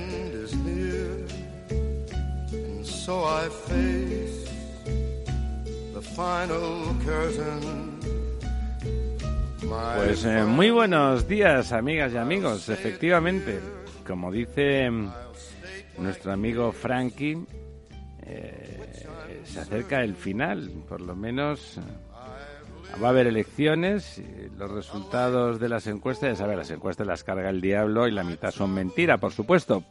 end is near, and so I face the final curtain. Pues eh, muy buenos días, amigas y amigos. Efectivamente, como dice mm, nuestro amigo Frankie, eh, se acerca el final. Por lo menos va a haber elecciones. y los resultados de las encuestas, ya sabes, las encuestas las carga el diablo y la mitad son mentira, por supuesto.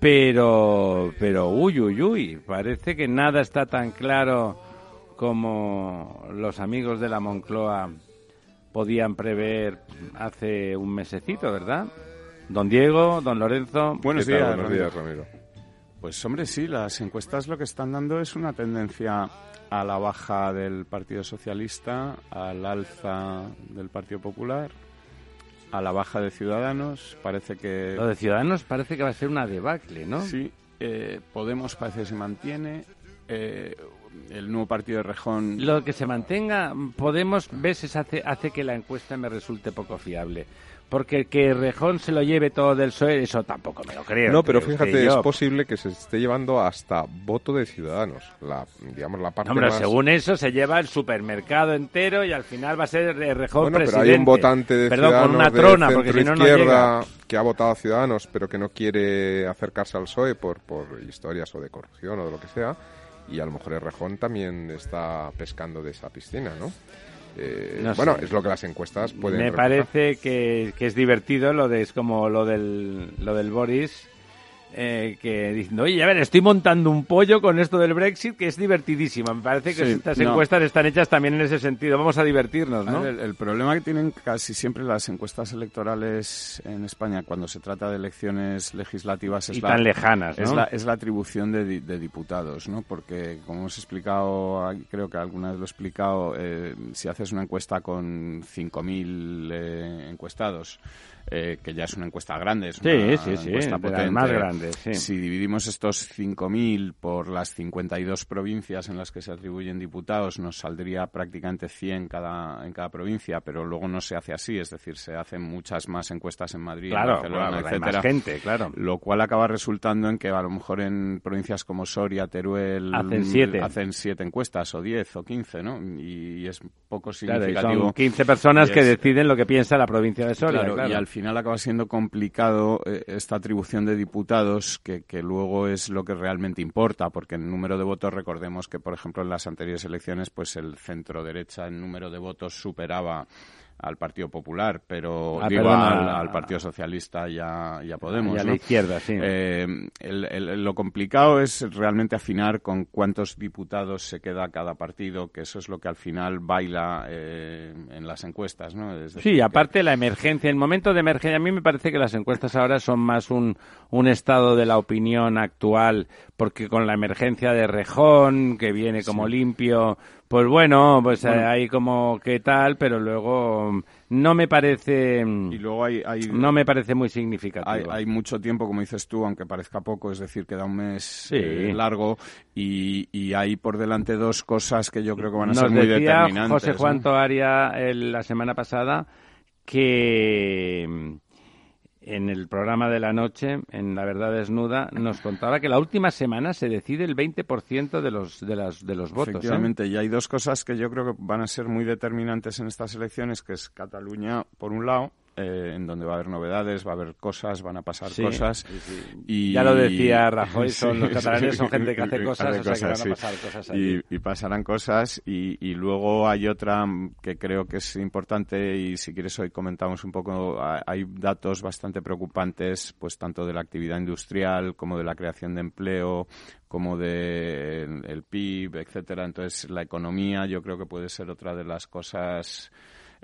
Pero, pero, uy, uy, uy, parece que nada está tan claro como los amigos de la Moncloa podían prever hace un mesecito, ¿verdad? Don Diego, don Lorenzo. Buenos días, Buenos Ramiro. días, Ramiro. Pues hombre, sí, las encuestas lo que están dando es una tendencia a la baja del Partido Socialista, al alza del Partido Popular, a la baja de Ciudadanos. Parece que Lo de Ciudadanos parece que va a ser una debacle, ¿no? sí, eh, Podemos parece que se mantiene. eh, el nuevo partido de Rejón Lo que se mantenga, Podemos, ves, hace, hace que la encuesta me resulte poco fiable. Porque que Rejón se lo lleve todo del PSOE, eso tampoco me lo creo. No, pero fíjate, es posible que se esté llevando hasta voto de ciudadanos. La, digamos, la parte No, más... según eso se lleva el supermercado entero y al final va a ser Rejón Bueno, pero presidente. hay un votante de Perdón, Ciudadanos con una de trona, porque si no, no llega. que ha votado a Ciudadanos, pero que no quiere acercarse al PSOE por, por historias o de corrupción o de lo que sea. Y a lo mejor Rejón también está pescando de esa piscina, ¿no? Eh, No sé. bueno, es lo que las encuestas pueden Me reflejar. parece que, que es divertido lo de es como lo del lo del Boris eh, que diciendo oye a ver estoy montando un pollo con esto del Brexit que es divertidísimo me parece que Sí, estas no. encuestas están hechas también en ese sentido vamos a divertirnos ¿no? el, el problema que tienen casi siempre las encuestas electorales en España cuando se trata de elecciones legislativas es y la, tan lejanas ¿no? es la, es la atribución de, di- de diputados, ¿no? Porque, como hemos explicado, aquí, creo que alguna vez lo he explicado, eh, si haces una encuesta con 5.000 eh, encuestados, eh, que ya es una encuesta grande, es Sí, una sí, sí, encuesta las potente. más grandes, sí. Si dividimos estos 5.000 por las 52 provincias en las que se atribuyen diputados, nos saldría prácticamente 100 cada, en cada provincia, pero luego no se hace así, es decir, se hacen muchas más encuestas en Madrid, en claro, Barcelona, claro, hay más etcétera gente claro lo cual acaba resultando en que a lo mejor en provincias como Soria, Teruel Hacen siete. hacen siete encuestas o diez o quince, ¿no? Y, es poco Claro, y significativo. son 15 personas Y que es- deciden lo que piensa la provincia de Soria Claro, claro. y al final acaba siendo complicado eh, esta atribución de diputados, que, que luego es lo que realmente importa, porque en número de votos recordemos que, por ejemplo, en las anteriores elecciones, pues el centro derecha en número de votos superaba al Partido Popular, pero Ah, digo perdona. al, al Partido Socialista y a, y a Podemos. y a ¿no? la izquierda sí Eh, el- el- lo complicado es realmente afinar con cuántos diputados se queda cada partido, que eso es lo que al final baila eh, en las encuestas, ¿no? Es decir, Sí, que- aparte la emergencia, el momento de emergencia, a mí me parece que las encuestas ahora son más un, un estado de la opinión actual, porque con la emergencia de Rejón, que viene como limpio, pues bueno, pues eh, hay como que tal, pero luego mm, no me parece, mm, Y luego hay, hay, no me parece muy significativo. hay, hay mucho tiempo, como dices tú, aunque parezca poco, es decir, queda un mes Sí. eh, largo y, y hay por delante dos cosas que yo creo que van a Nos ser muy decía determinantes. José ¿no? Juan Toaria el- la semana pasada que mm, en el programa de la noche, en La Verdad Desnuda, nos contaba que la última semana se decide el 20% de los, de, las, de los votos. ¿eh? Efectivamente, y hay dos cosas que yo creo que van a ser muy determinantes en estas elecciones, que es Cataluña, por un lado, eh, en donde va a haber novedades, va a ver cosas, van a pasar Sí, cosas. sí, sí. Y... Ya lo decía Rajoy, son Sí, los catalanes son gente que hace cosas, o sea que van a sí. pasar cosas allí. Y, y pasarán cosas. Y, y luego hay otra que creo que es importante y si quieres hoy comentamos un poco. ha- Hay datos bastante preocupantes, pues tanto de la actividad industrial como de la creación de empleo, como de el, el PIB, etcétera. Entonces la economía yo creo que puede ser otra de las cosas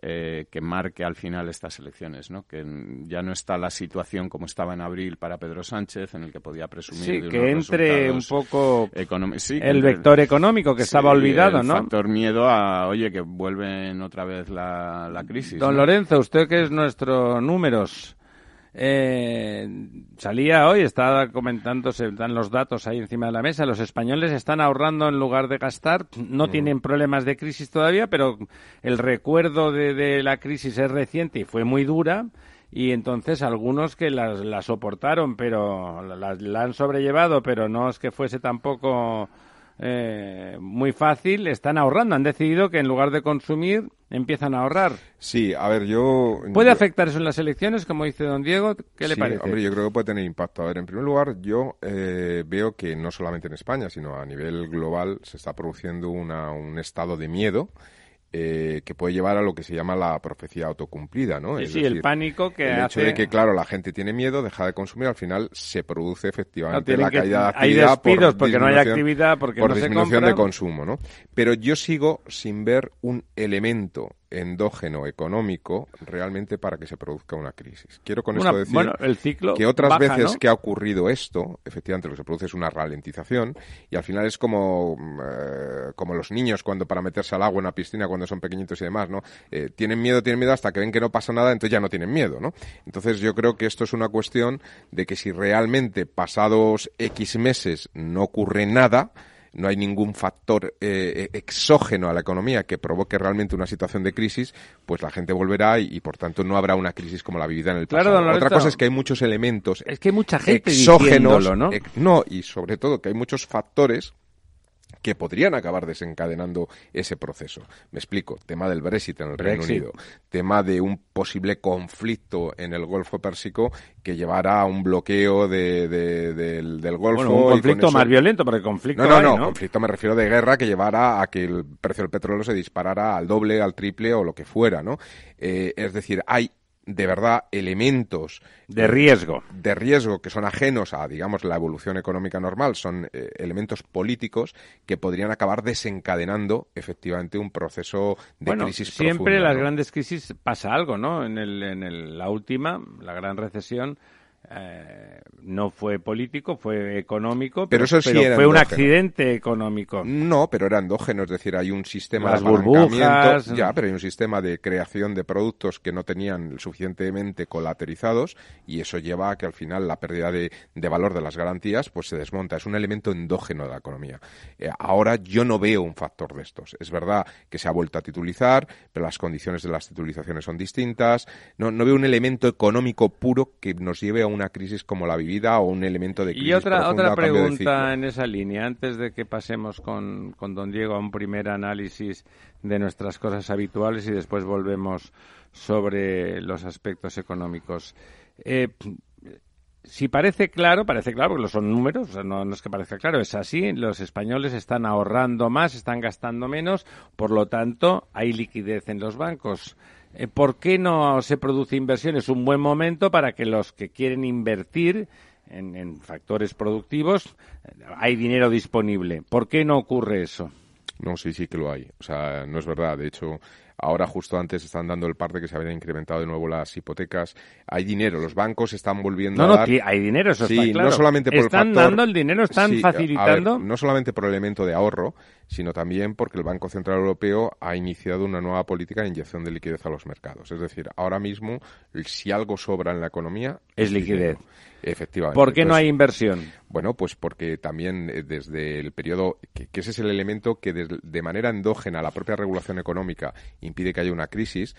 eh, que marque al final estas elecciones, ¿no? Que ya no está la situación como estaba en abril para Pedro Sánchez, en el que podía presumir sí, de que entre un poco sí, el vector económico que estaba olvidado, el ¿no? factor miedo a, oye, que vuelven otra vez la, la crisis. Don Lorenzo, usted que es nuestro números, eh, salía hoy, estaba comentándose, están los datos ahí encima de la mesa, los españoles están ahorrando en lugar de gastar, no tienen problemas de crisis todavía, pero el recuerdo de, la crisis es reciente y fue muy dura. Y entonces algunos que la, soportaron, pero la, han sobrellevado, pero no es que fuese tampoco eh, muy fácil, están ahorrando. Han decidido que en lugar de consumir, empiezan a ahorrar. Sí, a ver, yo... ¿Puede afectar eso en las elecciones, como dice don Diego? ¿Qué le parece? Hombre, yo creo que puede tener impacto. A ver, en primer lugar, yo eh, veo que no solamente en España, sino a nivel global se está produciendo una, un estado de miedo eh, que puede llevar a lo que se llama la profecía autocumplida, ¿no? Sí, sí, el pánico que el hecho de que, claro, la gente tiene miedo, deja de consumir, al final se produce efectivamente la caída de actividad Hay despidos porque no hay actividad, porque por no disminución de consumo, ¿no? Pero yo sigo sin ver un elemento endógeno económico realmente para que se produzca una crisis. Quiero con esto decir el ciclo que otras veces que ha ocurrido esto, efectivamente lo que se produce es una ralentización y al final es como, eh, como los niños cuando para meterse al agua en una piscina cuando son pequeñitos y demás, ¿no? Eh, tienen miedo, tienen miedo hasta que ven que no pasa nada, entonces ya no tienen miedo, ¿no? Entonces yo creo que esto es una cuestión de que si realmente pasados X meses no ocurre nada, no hay ningún factor eh, exógeno a la economía que provoque realmente una situación de crisis, pues la gente volverá y, por tanto no habrá una crisis como la vivida en el pasado. Otra cosa es que hay muchos elementos es que hay mucha gente exógenos, ¿no? no, y sobre todo que hay muchos factores que podrían acabar desencadenando ese proceso. Me explico, tema del Brexit en el Reino Unido, tema de un posible conflicto en el Golfo Pérsico que llevara a un bloqueo de, del, Golfo. Bueno, un conflicto más violento, porque conflicto no, no, no, conflicto me refiero de guerra que llevara a que el precio del petróleo se disparara al doble, al triple o lo que fuera, ¿no? Eh, es decir, hay de verdad elementos de riesgo. de riesgo que son ajenos a digamos la evolución económica normal son eh, elementos políticos que podrían acabar desencadenando efectivamente un proceso de bueno, crisis siempre en las grandes crisis pasa algo no en, el, en la última la gran recesión eh, no fue político, fue económico, pero, eso sí fue un accidente económico. No, pero era endógeno, es decir, hay un sistema Las de burbujas, ya, pero hay un sistema de creación de productos que no tenían suficientemente colaterizados y eso lleva a que al final la pérdida de, valor de las garantías pues se desmonta. Es un elemento endógeno de la economía. Eh, ahora yo no veo un factor de estos. Es verdad que se ha vuelto a titulizar, pero las condiciones de las titulizaciones son distintas. No, no veo un elemento económico puro que nos lleve a una crisis como la vivida o un elemento de crisis. Y otra, otra pregunta en esa línea, antes de que pasemos con, con don Diego a un primer análisis de nuestras cosas habituales y después volvemos sobre los aspectos económicos. Eh, si parece claro, parece claro porque son números, no, no, es que parezca claro, es así, los españoles están ahorrando más, están gastando menos, por lo tanto hay liquidez en los bancos. Eh, ¿por qué no se produce inversión? Es un buen momento para que los que quieren invertir en, factores productivos, eh, hay dinero disponible. ¿Por qué no ocurre eso? No, sí, sí que lo hay. O sea, no es verdad. De hecho, Ahora, justo antes, están dando el parte que se habían incrementado de nuevo las hipotecas. Hay dinero, los bancos están volviendo a dar... No, hay dinero, eso sí, está claro. no solamente por Están el factor... dando el dinero, están facilitando... no solamente por el elemento de ahorro, sino también porque el Banco Central Europeo ha iniciado una nueva política de inyección de liquidez a los mercados. Es decir, ahora mismo, si algo sobra en la economía... Es liquidez. Efectivamente. ¿Por qué no hay inversión? Bueno, pues porque también eh, desde el periodo, que, ese es el elemento que de manera endógena la propia regulación económica impide que haya una crisis,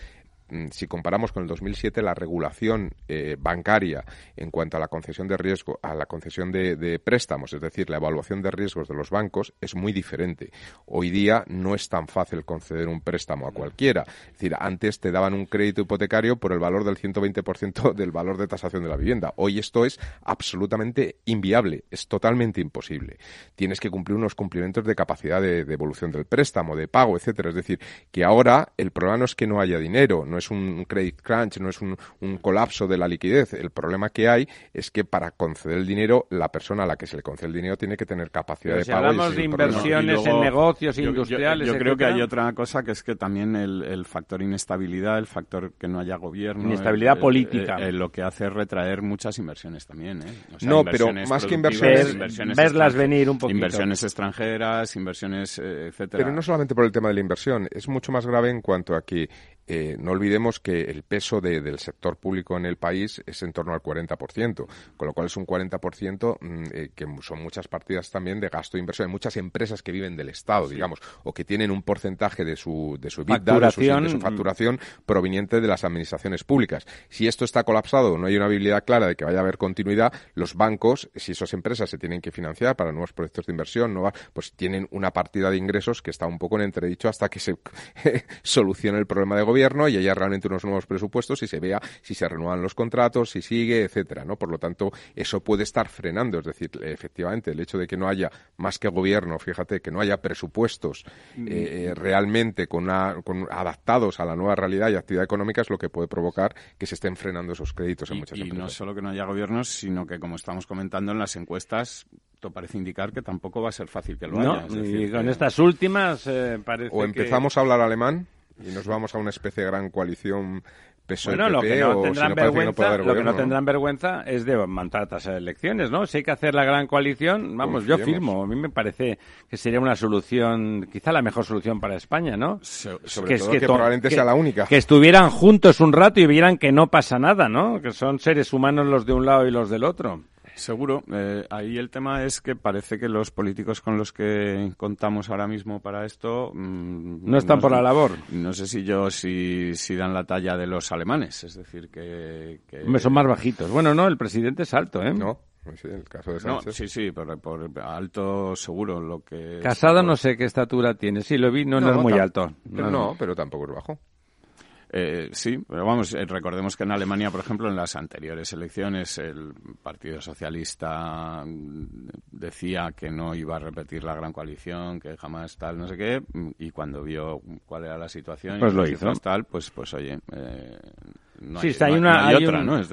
si comparamos con el 2007, la regulación eh, bancaria en cuanto a la concesión de riesgo, a la concesión de, préstamos, es decir, la evaluación de riesgos de los bancos, es muy diferente. Hoy día no es tan fácil conceder un préstamo a cualquiera. Es decir, antes te daban un crédito hipotecario por el valor del 120% del valor de tasación de la vivienda. Hoy esto es absolutamente inviable, es totalmente imposible. Tienes que cumplir unos cumplimientos de capacidad de, devolución del préstamo, de pago, etcétera. Es decir, que ahora el problema no es que no haya dinero, no es un credit crunch, no es un, colapso de la liquidez. El problema que hay es que para conceder el dinero, la persona a la que se le concede el dinero tiene que tener capacidad de si pago. Hablamos de inversiones en negocios industriales. Yo, creo que hay otra cosa que es que también el, factor inestabilidad, el factor que no haya gobierno. Inestabilidad política. lo que hace es retraer muchas inversiones también. ¿eh? no, pero más que inversiones. verlas venir un poquito. Inversiones extranjeras, inversiones, eh, etcétera. Pero no solamente por el tema de la inversión, es mucho más grave en cuanto a que eh, no olvidemos que el peso del sector público en el país es en torno al 40%, con lo cual es un 40% mm, eh, que son muchas partidas también de gasto de inversión. Hay muchas empresas que viven del Estado, digamos, o que tienen un porcentaje de su, de su facturación, de, su, facturación proveniente de las administraciones públicas. Si esto está colapsado, no hay una habilidad clara de que vaya a haber continuidad, los bancos, si esas empresas se tienen que financiar para nuevos proyectos de inversión, pues tienen una partida de ingresos que está un poco en entredicho hasta que se solucione el problema de gobierno gobierno y haya realmente unos nuevos presupuestos y se vea si se renuevan los contratos, si sigue, etcétera, ¿no? Por lo tanto, eso puede estar frenando, es decir, efectivamente, el hecho de que no haya más que gobierno, fíjate, que no haya presupuestos mm. eh, realmente con, adaptados a la nueva realidad y actividad económica es lo que puede provocar que se estén frenando esos créditos en muchas empresas. Y no solo que no haya gobiernos, sino que, como estamos comentando en las encuestas, esto parece indicar que tampoco va a ser fácil que lo haya. y con estas últimas eh, parece O empezamos a hablar alemán y nos vamos a una especie de gran coalición PSOE bueno, lo que no tendrán vergüenza, lo que no tendrán vergüenza es de mandar otras elecciones, ¿no? Si hay que hacer la gran coalición, vamos, yo firmo. A mí me parece que sería una solución, quizá la mejor solución para España, ¿no? sobre todo que, probablemente sea la única. Que estuvieran juntos un rato y vieran que no pasa nada, ¿no? Que son seres humanos los de un lado y los del otro. Seguro. Eh, ahí el tema es que parece que los políticos con los que contamos ahora mismo para esto... Mm, no están por la labor. No sé si yo si, si dan la talla de los alemanes. Es decir, que... son más bajitos. Bueno, no, el presidente es alto, ¿eh? No. Sí, el caso de Sánchez. sí, sí, por, por, alto seguro lo que... Casado no sé qué estatura tiene. Sí, lo vi, no, no, es muy alto. no, pero tampoco es bajo. Eh, sí, pero vamos, eh, recordemos que en Alemania, por ejemplo, en las anteriores elecciones, el Partido Socialista decía que no iba a repetir la gran coalición, que jamás tal, no sé qué, y cuando vio cuál era la situación, pues lo hizo. Tal, pues, pues oye, eh, sí, hay, una, hay,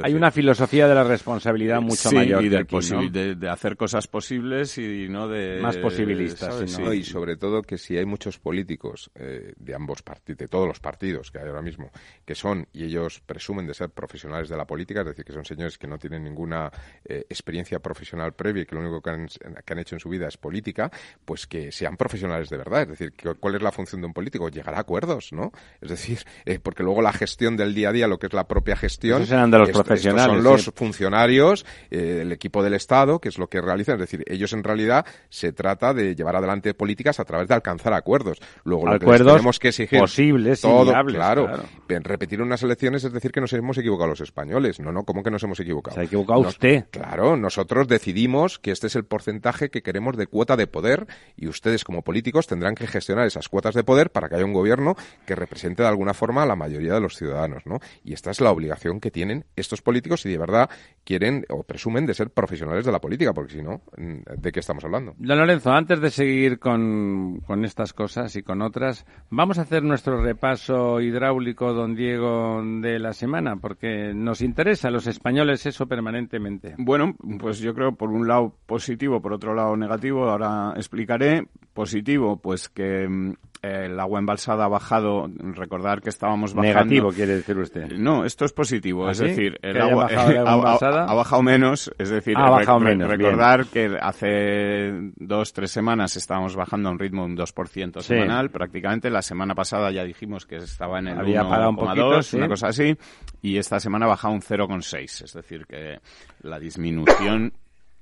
hay, una filosofía de la responsabilidad mucho mayor. Y de, hacer cosas posibles y no de... Más posibilistas. Y sobre todo que si hay muchos políticos eh, de ambos partidos, de todos los partidos que hay ahora mismo, que son, y ellos presumen de ser profesionales de la política, es decir, que son señores que no tienen ninguna eh, experiencia profesional previa y que lo único que han, que han, hecho en su vida es política, pues que sean profesionales de verdad. Es decir, ¿cuál es la función de un político? Llegar a acuerdos, ¿no? Es decir, eh, porque luego la gestión del día a día, lo que es la propia gestión. serán de los profesionales. son los funcionarios, eh, el equipo del Estado, que es lo que realizan. Es decir, ellos en realidad se trata de llevar adelante políticas a través de alcanzar acuerdos. Luego lo que tenemos que exigir posibles, todo, claro, Repetir unas elecciones es decir que nos hemos equivocado los españoles. No, no, ¿cómo que nos hemos equivocado? Se ha equivocado usted. Claro, nosotros decidimos que este es el porcentaje que queremos de cuota de poder y ustedes como políticos tendrán que gestionar esas cuotas de poder para que haya un gobierno que represente de alguna forma a la mayoría de los ciudadanos, ¿no? Y esta es la obligación que tienen estos políticos si de verdad quieren o presumen de ser profesionales de la política, porque si no, ¿de qué estamos hablando? Don Lorenzo, antes de seguir con, con estas cosas y con otras, vamos a hacer nuestro repaso hidráulico, don Diego, de la semana, porque nos interesa a los españoles eso permanentemente. Bueno, pues yo creo por un lado positivo, por otro lado negativo, ahora explicaré. Positivo, pues que mm, el agua embalsada ha bajado, recordar que estábamos bajando. Negativo, quiere decir usted. No, esto es positivo, es ¿Ah, decir, el agua, ha, bajado menos, es decir, ha bajado menos, recordar que hace dos, tres semanas estábamos bajando a un ritmo de un 2% semanal, prácticamente. La semana pasada ya dijimos que estaba en el 1,2, una cosa así, y esta semana ha bajado un 0,6, es decir, que la disminución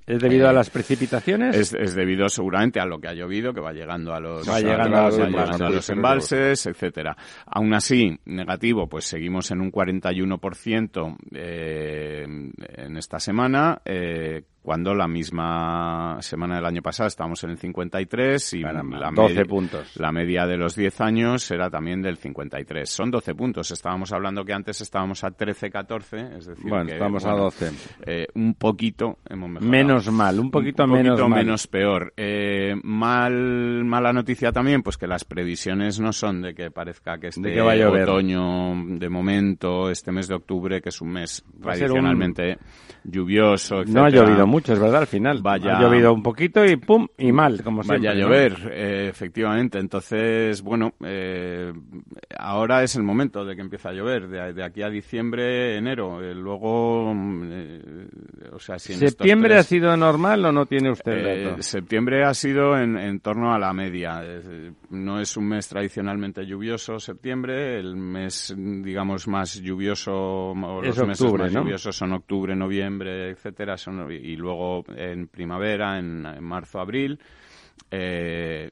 ¿Es debido a las precipitaciones? Es, debido seguramente a lo que ha llovido, que va llegando a los, los embalses, etcétera. Aún así, negativo, pues seguimos en un 41% eh, en esta semana, eh, cuando la misma semana del año pasado estábamos en el 53 y Caramba, la 12 media- puntos. La media de los 10 años era también del 53. Son 12 puntos. Estábamos hablando que antes estábamos a 13, 14, es decir, Bueno, que, estamos a bueno, 12. eh, un poquito hemos mejorado. Menos mal, un poquito, Un menos mal. menos peor. Eh, mal, mala noticia también, pues que las previsiones no son de que parezca que este De que va a llover. otoño, de momento, este mes de octubre, que es un mes Va a ser un- lluvioso, No ha llovido mucho, es verdad, al final. Vaya- Ha llovido un poquito y pum, y mal, como siempre. Vaya a llover, eh, efectivamente. Entonces, bueno, eh, ahora es el momento de que empiece a llover, de, de aquí a diciembre, enero. Eh, luego, mm, o sea, si en estos ¿Septiembre tres- ha sido normal o no tiene usted dato? septiembre ha sido en, en torno a la media. No es un mes tradicionalmente lluvioso septiembre. El mes, digamos, más lluvioso, o los meses octubre, más ¿no? lluviosos son octubre, noviembre, etcétera. Son, y luego en primavera, en, en marzo, abril. Eh,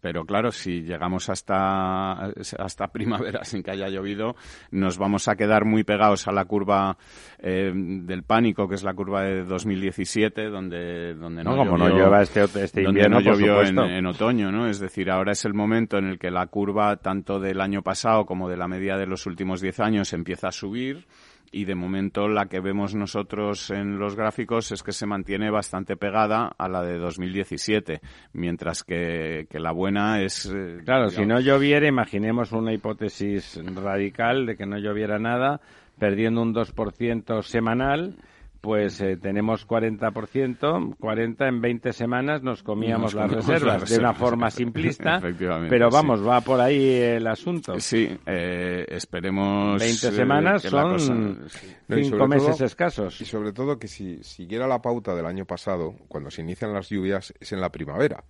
pero claro, si llegamos hasta, hasta primavera sin que haya llovido, nos vamos a quedar muy pegados a la curva eh, del pánico, que es la curva de 2017, donde, donde No, no, como no llueva este, este invierno, no llovió en, en otoño, ¿no? Es decir, ahora es el momento en el que la curva, tanto del año pasado como de la media de los últimos 10 años, empieza a subir y de momento la que vemos nosotros en los gráficos es que se mantiene bastante pegada a la de 2017, mientras que, que la buena es... eh, Claro, si no lloviera, imaginemos una hipótesis radical de que no lloviera nada, perdiendo un 2% semanal, pues eh, tenemos 40%, 40 en 20 semanas nos comíamos Nos las comíamos reservas, las de una reservas. forma simplista, Efectivamente, pero sí. vamos, va por ahí el asunto. Sí, eh, esperemos... 20 eh, semanas la son cosa- sí. No, y cinco sobre meses todo- escasos. Y sobre todo que si siguiera la pauta del año pasado, cuando se inician las lluvias, es en la primavera.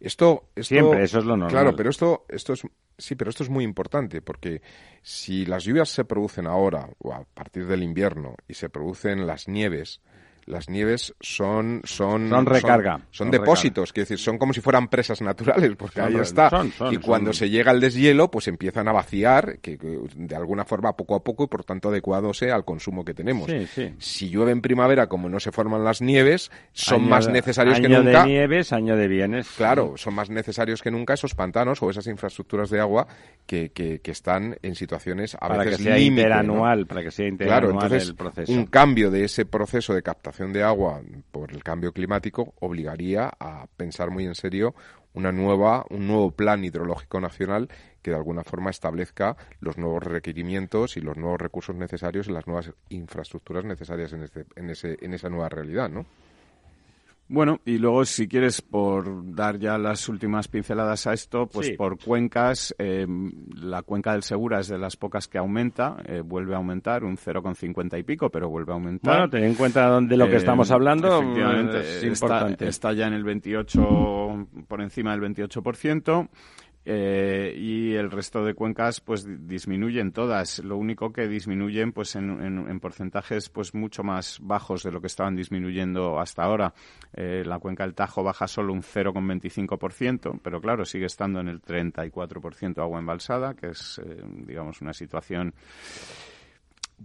Esto, esto Siempre, eso es lo normal. Claro, pero esto, esto es, sí, pero esto es muy importante porque si las lluvias se producen ahora o a partir del invierno y se producen las nieves, las nieves son son Son recarga, son, son depósitos, quiero decir, son como si fueran presas naturales, porque Son ahí está. y cuando se llega al deshielo, pues empiezan a vaciar, que, que de alguna forma poco a poco y por tanto adecuándose al consumo que tenemos. Sí, sí. Si llueve en primavera, como no se forman las nieves, son Año más de- necesarios que año nunca. de nieves, año de bienes. Claro, son más necesarios que nunca esos pantanos o esas infraestructuras de agua que, que, que están en situaciones a para que veces sea límite, ¿no? interanual, para que sea Claro, interanual entonces el proceso. un cambio de ese proceso de captación de agua por el cambio climático obligaría a pensar muy en serio una nueva, un nuevo plan hidrológico nacional que de alguna forma establezca los nuevos requerimientos y los nuevos recursos necesarios y las nuevas infraestructuras necesarias en, este, en, ese, en esa nueva realidad, ¿no? Bueno, y luego si quieres, por dar ya las últimas pinceladas a esto, pues Sí. por cuencas, eh, la cuenca del Segura es de las pocas que aumenta, eh, vuelve a aumentar un 0,50 y pico, pero vuelve a aumentar. Bueno, ten en cuenta de lo que Eh, estamos hablando, efectivamente, es está-. Está, ya en el 28, por encima del 28%. Eh, y el resto de cuencas pues di- disminuyen todas. Lo único que disminuyen pues en, en- en porcentajes pues mucho más bajos de lo que estaban disminuyendo hasta ahora. Eh, la cuenca del Tajo baja solo un 0,25% pero claro sigue estando en el 34% agua embalsada que es eh, digamos una situación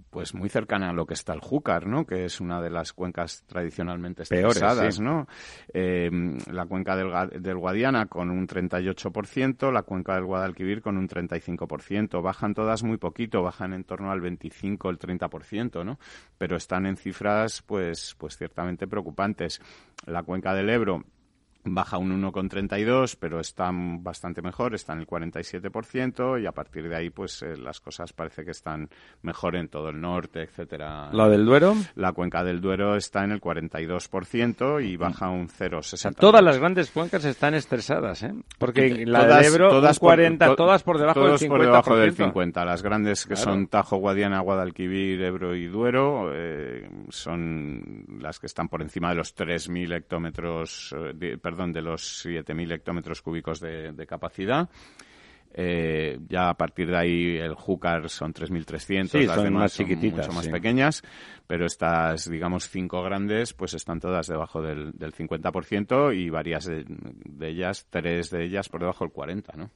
pues muy cercana a lo que está el Júcar, ¿no? Que es una de las cuencas tradicionalmente estresadas, sí. ¿no? Eh, la cuenca del Guadiana con un 38%, la cuenca del Guadalquivir con un 35%. Bajan todas muy poquito, bajan en torno al 25, el 30%, ¿no? Pero están en cifras, pues, pues ciertamente preocupantes. La cuenca del Ebro baja un 1,32, pero está bastante mejor, está en el 47% y a partir de ahí pues eh, las cosas parece que están mejor en todo el norte, etcétera. ¿Lo del Duero? La cuenca del Duero está en el 42% y baja un 0,60. Todas las grandes cuencas están estresadas, ¿eh? Porque Eh, la todas- del Ebro, todas un por- 40, to- todas por debajo del todos 50%. por debajo del 50. Las grandes que Claro. son Tajo, Guadiana, Guadalquivir, Ebro y Duero eh, son las que están por encima de los 3.000 hectómetros, eh, de- perdón, de los 7.000 hectómetros cúbicos de, de capacidad. Eh, ya a partir de ahí el Júcar son 3.300, Sí, las son demás más son chiquititas, mucho más sí. pequeñas, pero estas, digamos, cinco grandes, pues están todas debajo del, del 50% y varias de, de ellas, tres de ellas por debajo del 40%, ¿no?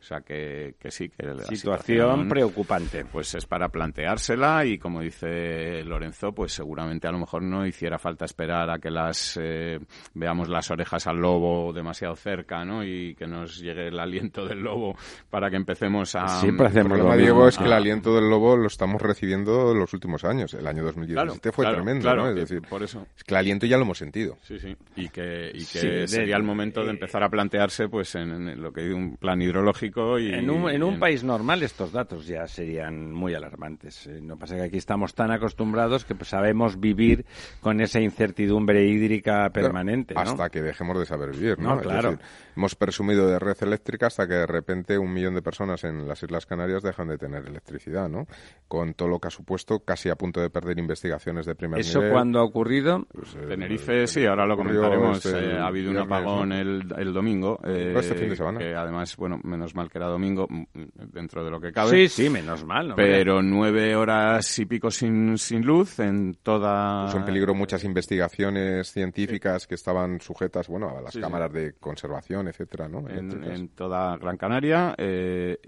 O sea que, que sí, que la situación, preocupante. Pues es para planteársela y como dice Lorenzo, pues seguramente a lo mejor no hiciera falta esperar a que las eh, veamos las orejas al lobo demasiado cerca, ¿no? Y que nos llegue el aliento del lobo para que empecemos a... Siempre hacemos el problema, Diego, es que el aliento del lobo lo estamos recibiendo en los últimos años. El año 2017 fue tremendo, ¿no? Es decir, por eso. Es que el aliento ya lo hemos sentido. Sí, sí. Y que, y que sería el momento de empezar a plantearse, pues, en, lo que hay un plan hidrológico y... En un, en un país normal estos datos ya serían muy alarmantes. Eh, no pasa que aquí estamos tan acostumbrados que pues, sabemos vivir con esa incertidumbre hídrica permanente, Hasta que dejemos de saber vivir, ¿no? claro. hemos presumido de red eléctrica hasta que de repente un millón de personas en las Islas Canarias dejan de tener electricidad, ¿no? Con todo lo que ha supuesto, casi a punto de perder investigaciones de primer ¿Eso cuándo ha ocurrido? Pues, eh, Tenerife, sí, ahora lo comentaremos. Este, eh, ha habido un apagón el, el, domingo. este fin de semana. Que además, bueno, menos mal que era domingo, dentro de lo que cabe. Sí, sí, menos mal. Pero nueve horas y pico sin, sin luz en toda... Puso en peligro muchas investigaciones científicas que estaban sujetas, bueno, a las cámaras de conservación, etcétera, ¿no? En, toda Gran Canaria, eh,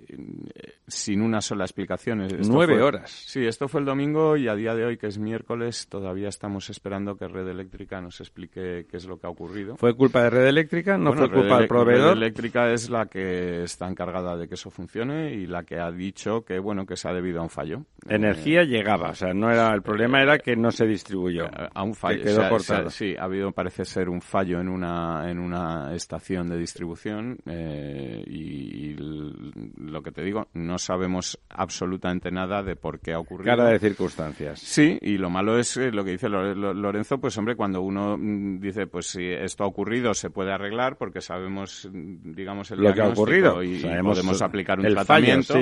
sin una sola explicación. nueve horas. Sí, esto fue el domingo y a día de hoy, que es miércoles, todavía estamos esperando que Red Eléctrica nos explique qué es lo que ha ocurrido. ¿Fue culpa de Red Eléctrica? ¿No fue culpa del proveedor? Red Eléctrica es la que está encargada de que eso funcione y la que ha dicho que, bueno, que se ha debido a un fallo. Energía llegaba, o sea, no era el problema era que no se distribuyó. A un fallo. quedó cortado. sí, ha habido, parece ser, un fallo en una, en una estación de distribución eh, y, lo que te digo, no sabemos absolutamente nada de por qué ha ocurrido. Cara de circunstancias. Sí, y lo malo es eh, lo que dice Lorenzo, pues hombre, cuando uno mm, dice, pues si esto ha ocurrido, se puede arreglar porque sabemos, mm, digamos, el lo que ha ocurrido y, podemos aplicar un tratamiento.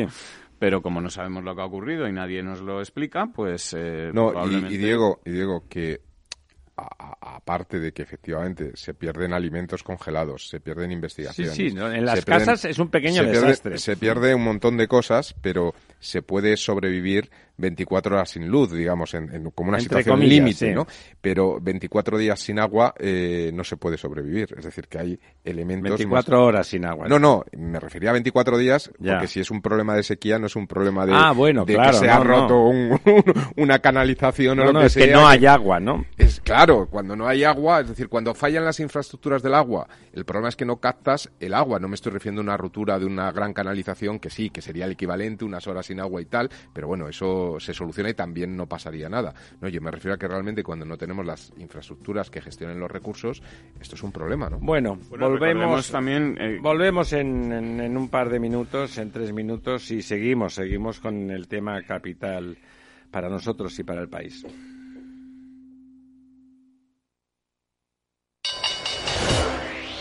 Pero como no sabemos lo que ha ocurrido y nadie nos lo explica, pues eh, no, y, Diego, y Diego, que aparte de que efectivamente se pierden alimentos congelados, se pierden investigaciones. Sí, sí, en las casas es un pequeño desastre. se pierde un montón de cosas, pero se puede sobrevivir 24 horas sin luz, digamos, en, como una situación límite, ¿no? Pero 24 días sin agua eh, no se puede sobrevivir. Es decir, que hay elementos... 24 horas sin agua. No, no, me refería a 24 días porque si es un problema de sequía no es un problema de, ah, bueno, de que se ha roto una canalización o lo que es que no hay agua, ¿no? Es claro, cuando no hay agua, es decir, cuando fallan las infraestructuras del agua, el problema es que no captas el agua. No me estoy refiriendo a una ruptura de una gran canalización que sí, que sería el equivalente, unas horas sin agua y tal, pero bueno, eso se soluciona y también no pasaría nada. No, yo me refiero a que realmente cuando no tenemos las infraestructuras que gestionen los recursos, esto es un problema, ¿no? Bueno, volvemos también, eh, volvemos en, en un par de minutos, en tres minutos y seguimos, seguimos con el tema capital para nosotros y para el país.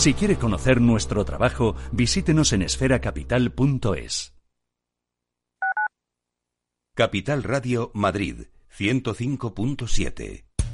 Si quiere conocer nuestro trabajo, visítenos en esferacapital.es. Capital Radio Madrid 105.7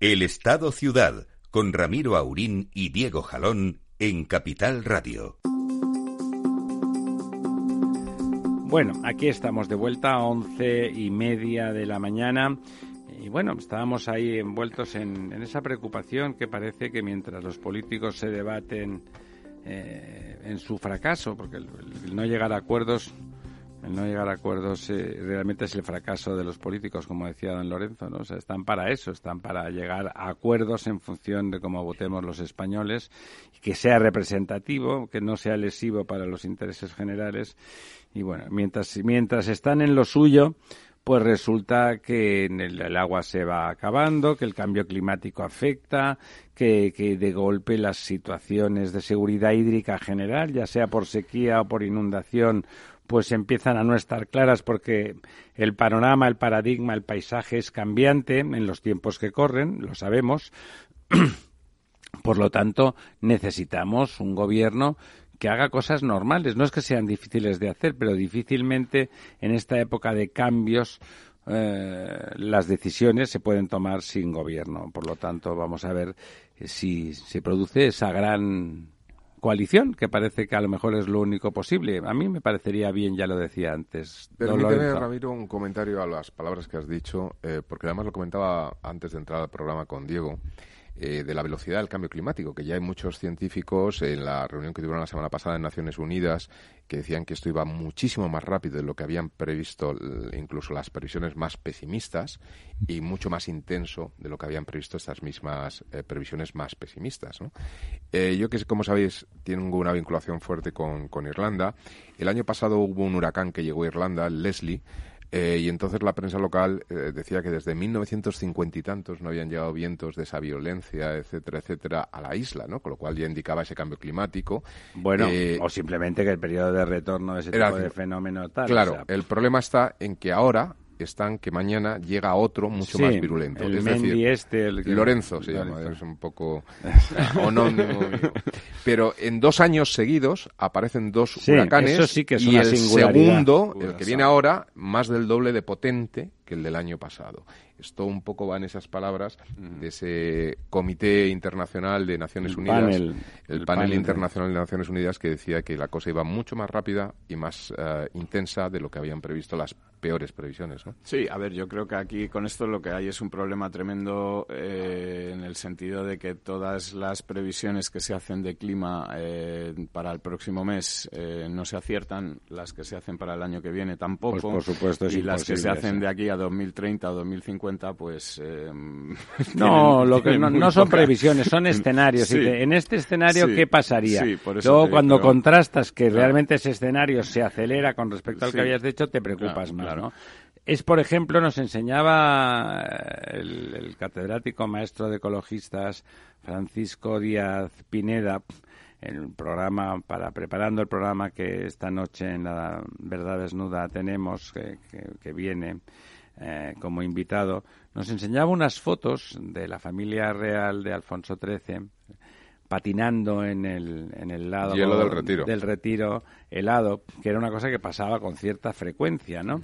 El Estado Ciudad, con Ramiro Aurín y Diego Jalón en Capital Radio. Bueno, aquí estamos de vuelta a once y media de la mañana. Y bueno, estábamos ahí envueltos en, esa preocupación que parece que mientras los políticos se debaten eh, en su fracaso, porque el no llegar a acuerdos el no llegar a acuerdos eh, realmente es el fracaso de los políticos, como decía don Lorenzo, ¿no? O sea, están para eso, están para llegar a acuerdos en función de cómo votemos los españoles, que sea representativo, que no sea lesivo para los intereses generales. Y bueno, mientras, mientras están en lo suyo, pues resulta que el, agua se va acabando, que el cambio climático afecta, que, que, de golpe las situaciones de seguridad hídrica general, ya sea por sequía o por inundación, pues empiezan a no estar claras porque el panorama, el paradigma, el paisaje es cambiante en los tiempos que corren, lo sabemos. Por lo tanto, necesitamos un gobierno que haga cosas normales. No es que sean difíciles de hacer, pero difícilmente en esta época de cambios eh, las decisiones se pueden tomar sin gobierno. Por lo tanto, vamos a ver si se produce esa gran coalición, que parece que a lo mejor es lo único posible. A mí me parecería bien, ya lo decía antes. Permíteme, Ramiro, un comentario a las palabras que has dicho, eh, porque además lo comentaba antes de entrar al programa con Diego. Eh, de la velocidad del cambio climático, que ya hay muchos científicos en la reunión que tuvieron la semana pasada en Naciones Unidas que decían que esto iba muchísimo más rápido de lo que habían previsto incluso las previsiones más pesimistas y mucho más intenso de lo que habían previsto estas mismas eh, previsiones más pesimistas. Eh, yo que, como sabéis, tengo una vinculación fuerte con, con Irlanda. El año pasado hubo un huracán que llegó a Irlanda, Leslie, eh, y entonces la prensa local eh, decía que desde 1950 y tantos no habían llegado vientos de esa violencia, etcétera, etcétera, a la isla, ¿no? Con lo cual ya indicaba ese cambio climático. Bueno, eh, o simplemente que el periodo de retorno de ese tipo de fenómeno tal. Claro, el problema está en que ahora están que mañana llega otro mucho más virulento. El es este, el Lorenzo se llama, es un poco anónimo. Pero en dos años seguidos aparecen dos huracanes y el segundo, el que viene ahora, más del doble de potente que el del año pasado. Esto un poco va en esas palabras de ese Comité Internacional de Naciones Unidas, el, panel, Internacional de Naciones Unidas que decía que la cosa iba mucho más rápida y más eh, intensa de lo que habían previsto las peores previsiones. ¿no? Sí, a ver, yo creo que aquí con esto lo que hay es un problema tremendo eh, en el sentido de que todas las previsiones que se hacen de clima eh, para el próximo mes no se aciertan, las que se hacen para el año que viene tampoco, pues por supuesto, y las que se hacen de aquí a 2030 o 2050, pues... Eh, no, lo que no, son previsiones, son escenarios. en este escenario, ¿qué pasaría? Luego, cuando contrastas que realmente ese escenario se acelera con respecto al que habías dicho, te preocupas más, ¿no? Es, por ejemplo, nos enseñaba eh, el, catedrático maestro de ecologistas Francisco Díaz Pineda, en programa, para preparando el programa que esta noche en la Verdad Desnuda tenemos, que viene, eh, como invitado, nos enseñaba unas fotos de la familia real de Alfonso XIII patinando en el, en el lado del retiro. del retiro helado, que era una cosa que pasaba con cierta frecuencia, ¿no?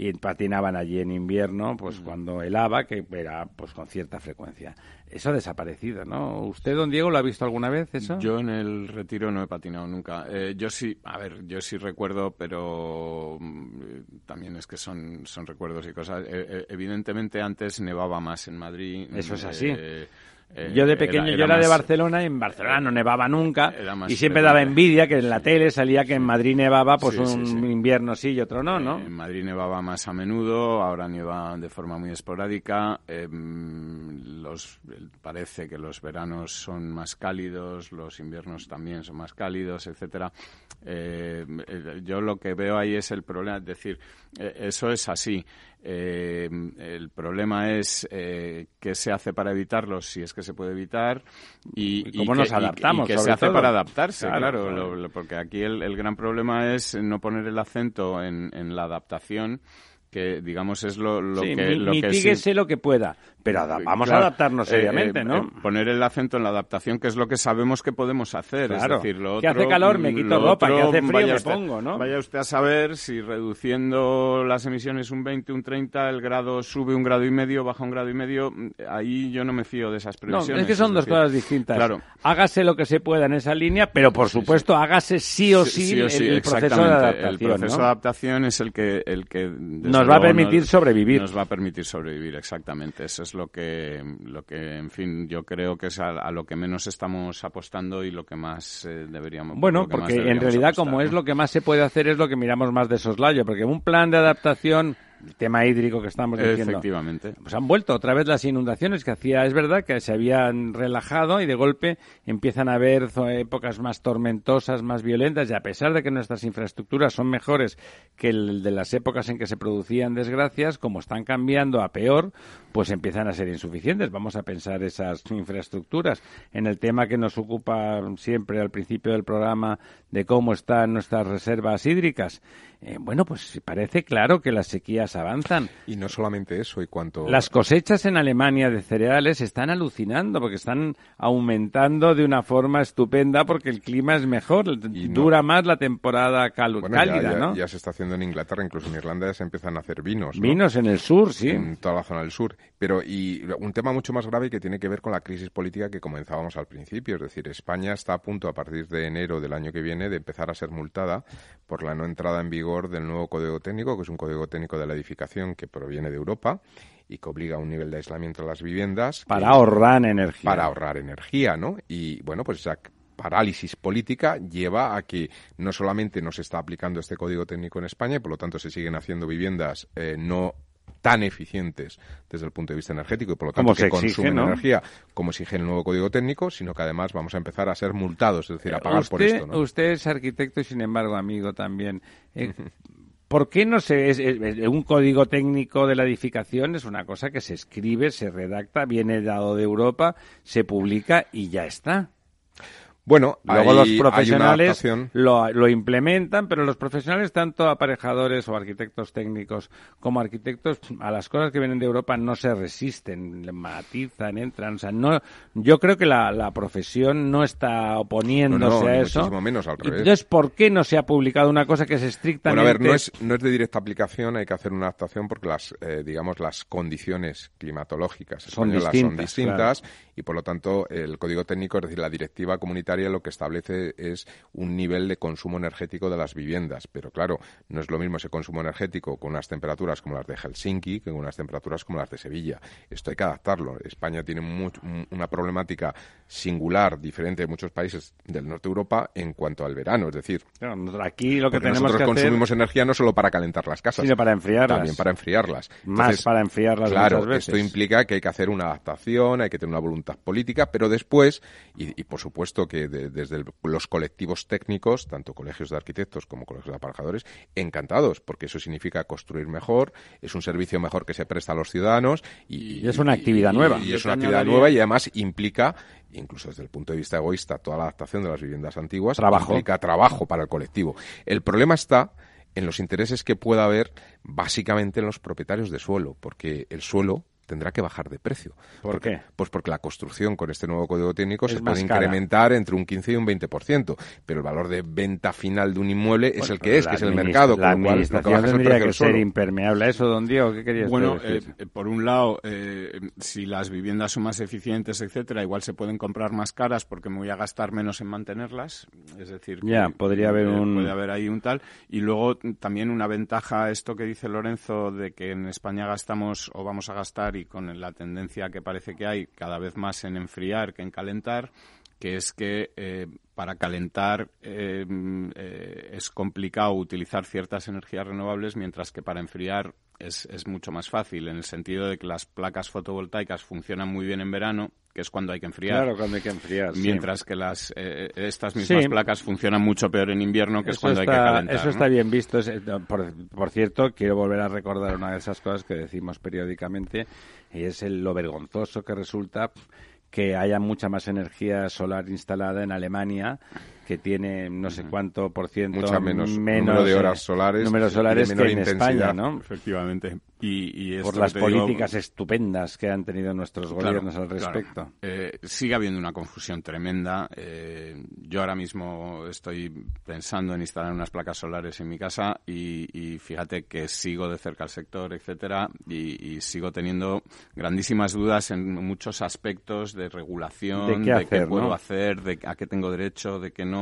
y patinaban allí en invierno, pues cuando helaba, que era pues con cierta frecuencia. Eso ha desaparecido, ¿no? ¿Usted, don Diego, lo ha visto alguna vez eso? Yo en el retiro no he patinado nunca. Eh, yo sí, a ver, yo sí recuerdo, pero mm, también es que son, son recuerdos y cosas. Eh, eh, evidentemente antes nevaba más en Madrid. Eso es así. Eh, eh, yo de pequeño, yo era de Barcelona y en Barcelona no nevaba nunca Era más y siempre daba envidia que en la tele salía que en Madrid nevaba pues Sí, un sí. invierno sí y otro no, ¿no? En Madrid nevaba más a menudo, ahora nieva de forma muy esporádica. eh, los, parece que los veranos son más cálidos, los inviernos también son más cálidos, etcétera. Eh, eh, yo lo que veo ahí es el problema, es decir, eh, eso es así. Eh, el problema es eh, qué se hace para evitarlo, si es que se puede evitar, y, ¿Y cómo nos adaptamos, y qué se hace todo? para adaptarse, Claro, claro, claro. lo- porque aquí el, el gran problema es no poner el acento en, en la adaptación, que digamos es lo, lo Sí, que... lo que sí- lo que pueda, pero vamos Claro, a adaptarnos eh, seriamente, eh, ¿no? eh, poner el acento en la adaptación, que es lo que sabemos que podemos hacer. Claro. Es decir, lo Que otro, hace calor, me quito lo ropa, que otro, hace frío, vaya me usted- pongo, ¿no? Vaya usted a saber si reduciendo las emisiones un 20, un 30, el grado sube un grado y medio, baja un grado y medio. mm, Ahí yo no me fío de esas No, previsiones. es que son dos decir, cosas distintas. Claro. Hágase lo que se pueda en esa línea, pero por supuesto hágase sí o sí, el- el, proceso de adaptación. El proceso ¿no? de adaptación es el que, el que Nos va a permitir nos- sobrevivir. Nos va a permitir sobrevivir, exactamente. Eso es lo que, lo que en fin, yo creo que es a, a lo que menos estamos apostando y lo que más eh, deberíamos. Bueno, porque en realidad apostar, como es lo que más se puede hacer es lo que miramos más de soslayo, porque un plan de adaptación, el tema hídrico que estamos diciendo, Efectivamente. pues han vuelto otra vez las inundaciones que hacía, es verdad que se habían relajado y de golpe empiezan a haber épocas más tormentosas, más violentas y a pesar de que nuestras infraestructuras son mejores que el de las épocas en que se producían desgracias, como están cambiando a peor, pues empiezan a ser insuficientes. Vamos a pensar esas infraestructuras en el tema que nos ocupa siempre al principio del programa de cómo están nuestras reservas hídricas. Eh, bueno, pues parece claro que las sequías avanzan. Y no solamente eso, y cuanto... Las cosechas en Alemania de cereales están alucinando porque están aumentando de una forma estupenda porque el clima es mejor, dura más la temporada Bueno, ya- cálida, ya, ¿no? ya se está haciendo en Inglaterra, incluso en Irlanda ya se empiezan a hacer vinos. ¿no? Vinos en el sur, sí. En toda la zona del sur. Pero, y un tema mucho más grave que tiene que ver con la crisis política que comenzábamos al principio. Es decir, España está a punto, a partir de enero del año que viene, de empezar a ser multada por la no entrada en vigor del nuevo Código Técnico, que es un Código Técnico de la edificación que proviene de Europa y que obliga a un nivel de aislamiento a las viviendas. que- Para ahorrar energía. Para ahorrar energía, ¿no? Y bueno, pues esa parálisis política lleva a que no solamente no se está aplicando este código técnico en España y por lo tanto se siguen haciendo viviendas eh, no tan eficientes desde el punto de vista energético y por lo tanto que exige, consumen ¿no? energía como exige el nuevo código técnico, sino que además vamos a empezar a ser multados, es decir, a pagar usted, por esto, ¿no? usted es arquitecto y sin embargo amigo también. Eh, ¿Por qué no se es, es- es- un código técnico de la edificación es una cosa que se escribe, se redacta, viene dado de Europa, se publica y ya está? Bueno, Luego los profesionales lo, lo implementan, pero los profesionales, tanto aparejadores o arquitectos técnicos como arquitectos, a las cosas que vienen de Europa no se resisten, matizan, entran. O sea, no, yo creo que la, la profesión no está oponiéndose No, no, a eso. muchísimo menos, al revés. Entonces, ¿por qué no se ha publicado una cosa que es estrictamente... Bueno, a ver, no es, no es de directa aplicación, hay que hacer una adaptación porque las, eh, digamos, las condiciones climatológicas Son españolas distintas, son distintas y, por lo tanto, el código técnico, es decir, la directiva comunitaria lo que establece es un nivel de consumo energético de las viviendas. Pero, claro, no es lo mismo ese consumo energético con unas temperaturas como las de Helsinki que con unas temperaturas como las de Sevilla. Esto hay que adaptarlo. España tiene mu- una problemática singular, diferente de muchos países del norte de Europa en cuanto al verano. Es decir, Claro, aquí lo que tenemos nosotros que hacer... consumimos energía no solo para calentar las casas, Sino para enfriarlas. También para enfriarlas. Más para enfriarlas Claro, veces. esto implica que hay que hacer una adaptación, hay que tener una voluntad política, pero después, y, y por supuesto que de- desde el- los colectivos técnicos, tanto colegios de arquitectos como colegios de aparejadores, encantados, porque eso significa construir mejor, es un servicio mejor que se presta a los ciudadanos y, Y es una actividad nueva. Y, es una actividad nueva y además implica incluso desde el punto de vista egoísta, toda la adaptación de las viviendas antiguas Trabajo. implica trabajo para el colectivo. El problema está en los intereses que pueda haber básicamente en los propietarios de suelo, porque el suelo tendrá que bajar de precio. ¿Por Porque- qué? Pues porque la construcción con este nuevo código técnico Es se puede cara. incrementar entre un 15 y un 20%, pero el valor de venta final de un inmueble es el que es, que es el mercado, La con lo cual lo que es el tendría que ser impermeable a eso, don Diego. ¿Qué querías Bueno, decir? eh, por un lado, eh, si las viviendas son más eficientes, etcétera, igual se pueden comprar más caras porque me voy a gastar menos en mantenerlas. Es decir, que, Ya, podría haber eh, un- puede haber ahí un tal. Y luego t- también una ventaja, esto que dice Lorenzo, de que en España gastamos o vamos a gastar y con la tendencia que parece que hay cada vez más en enfriar que en calentar, que es que eh, para calentar eh, eh, es complicado utilizar ciertas energías renovables, mientras que para enfriar es, es mucho más fácil, en el sentido de que las placas fotovoltaicas funcionan muy bien en verano, que es cuando hay que enfriar. Claro, cuando hay que enfriar. sí. Mientras que las eh, estas mismas Sí. placas funcionan mucho peor en invierno, que es cuando está, hay que calentar. Eso ¿no? está bien visto. Eh, por, por cierto, quiero volver a recordar una de esas cosas que decimos periódicamente, y es el, lo vergonzoso que resulta que haya mucha más energía solar instalada en Alemania, que tiene no sé cuánto por ciento Mucha menos número de horas solares y de solares menor que en. España, ¿no? Efectivamente. Y, y Por las digo- políticas estupendas que han tenido nuestros Claro, gobiernos al claro. respecto. Eh, sigue habiendo una confusión tremenda. Eh, yo ahora mismo estoy pensando en instalar unas placas solares en mi casa y, y fíjate que sigo de cerca el sector, etcétera, y, y sigo teniendo grandísimas dudas en muchos aspectos de regulación, ¿De qué hacer, puedo no? hacer, de a qué tengo derecho, de qué no,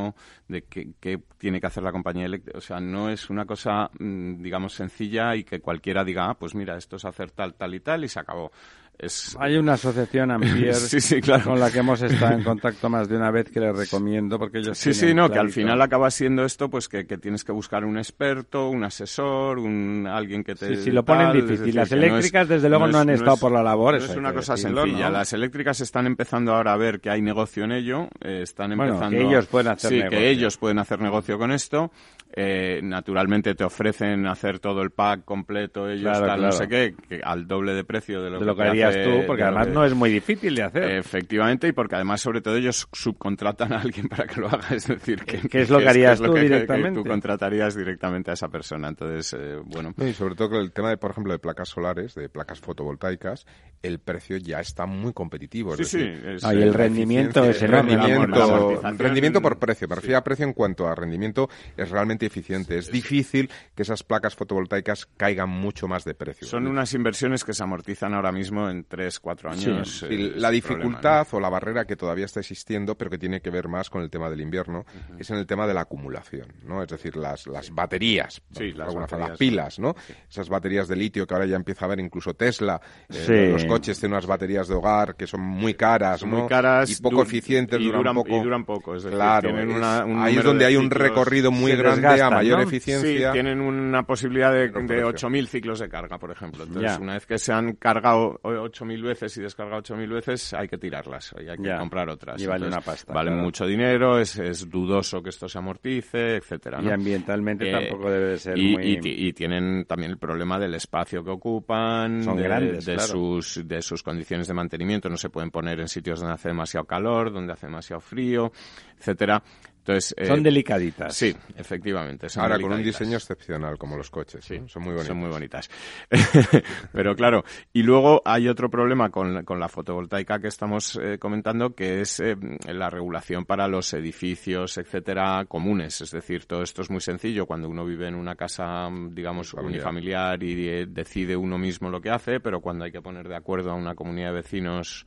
de qué, qué tiene que hacer la compañía eléctrica. O sea, no es una cosa, mm, digamos, sencilla y que cualquiera diga, ah, pues mira, esto es hacer tal, tal y tal y se acabó. Es, Hay una asociación Ampier Sí, sí, claro. con la que hemos estado en contacto más de una vez que les recomiendo porque ellos Sí, sí, no, que al clarito. final acaba siendo esto, pues que, que tienes que buscar un experto, un asesor, un alguien que te... Sí, sí, lo ponen tal, difícil. Las que no es- eléctricas, desde luego, no han es- estado es- por la labor, No eso es una cosa decirlo, sencilla. ¿no? Las eléctricas están empezando ahora a ver que hay negocio en ello, eh, están Bueno, empezando... que ellos pueden hacer Sí, negocio. que ellos pueden hacer negocio con esto. Eh, naturalmente te ofrecen hacer todo el pack completo, ellos Claro, tal, no sé qué, que al doble de precio de lo de lo que harías hace- tú, porque además que- no es muy difícil de hacer. Efectivamente, y porque además, sobre todo, ellos subcontratan a alguien para que lo haga. Es decir, que, ¿Qué es lo que harías tú que- que- que directamente? tú contratarías directamente a esa persona. Entonces, eh, bueno. No, y sobre todo con el tema, de, por ejemplo, de placas solares, de placas fotovoltaicas, el precio ya está muy competitivo. es Sí, decir, sí, es- Ah, y el la rendimiento es enorme, Rendimiento, rendimiento por precio. Me Sí. refiero a precio en cuanto a rendimiento, es realmente eficiente. Es difícil que esas placas fotovoltaicas caigan mucho más de precio. Son unas inversiones que se amortizan ahora mismo en 3, 4 años. Sí, eh, la problema, dificultad o la barrera que todavía está existiendo, pero que tiene que ver más con el tema del invierno, es en el tema de la acumulación, ¿no? Es decir, las, las baterías, Sí, por las forma, pilas, ¿no? Esas baterías de litio que ahora ya empieza a haber incluso Tesla, eh, Sí. los coches tienen unas baterías de hogar que son muy caras, Son ¿no? muy caras y poco eficientes, y duran, duran- poco. y duran poco, es decir, claro, tienen es- una- un ahí es donde de hay un recorrido muy grande desgastan, a mayor ¿no? eficiencia. Sí, tienen una posibilidad de, de precio. 8.000 ciclos de carga, por ejemplo. Entonces, Ya. una vez que se han cargado 8.000 veces y descargado 8.000 veces, hay que tirarlas y hay que Ya. comprar otras. Y vale Entonces, una pasta, Valen claro. mucho dinero, es, es dudoso que esto se amortice, etcétera. Y ambientalmente Eh, tampoco debe de ser y, muy... y ti- y tienen también el problema del espacio que ocupan, Son de, grandes, de claro. sus de sus condiciones de mantenimiento, no se pueden poner en sitios donde hace demasiado calor, donde hace demasiado frío, etcétera. Entonces, eh, Son delicaditas. Sí, efectivamente. son Ahora, con un diseño excepcional, como los coches. Sí, ¿no? Son muy bonitos. Son muy bonitas. Pero claro, y luego hay otro problema con, con la fotovoltaica que estamos eh, comentando, que es eh, la regulación para los edificios, etcétera, comunes. Es decir, todo esto es muy sencillo cuando uno vive en una casa, mm, digamos, unifamiliar y eh, decide uno mismo lo que hace, pero cuando hay que poner de acuerdo a una comunidad de vecinos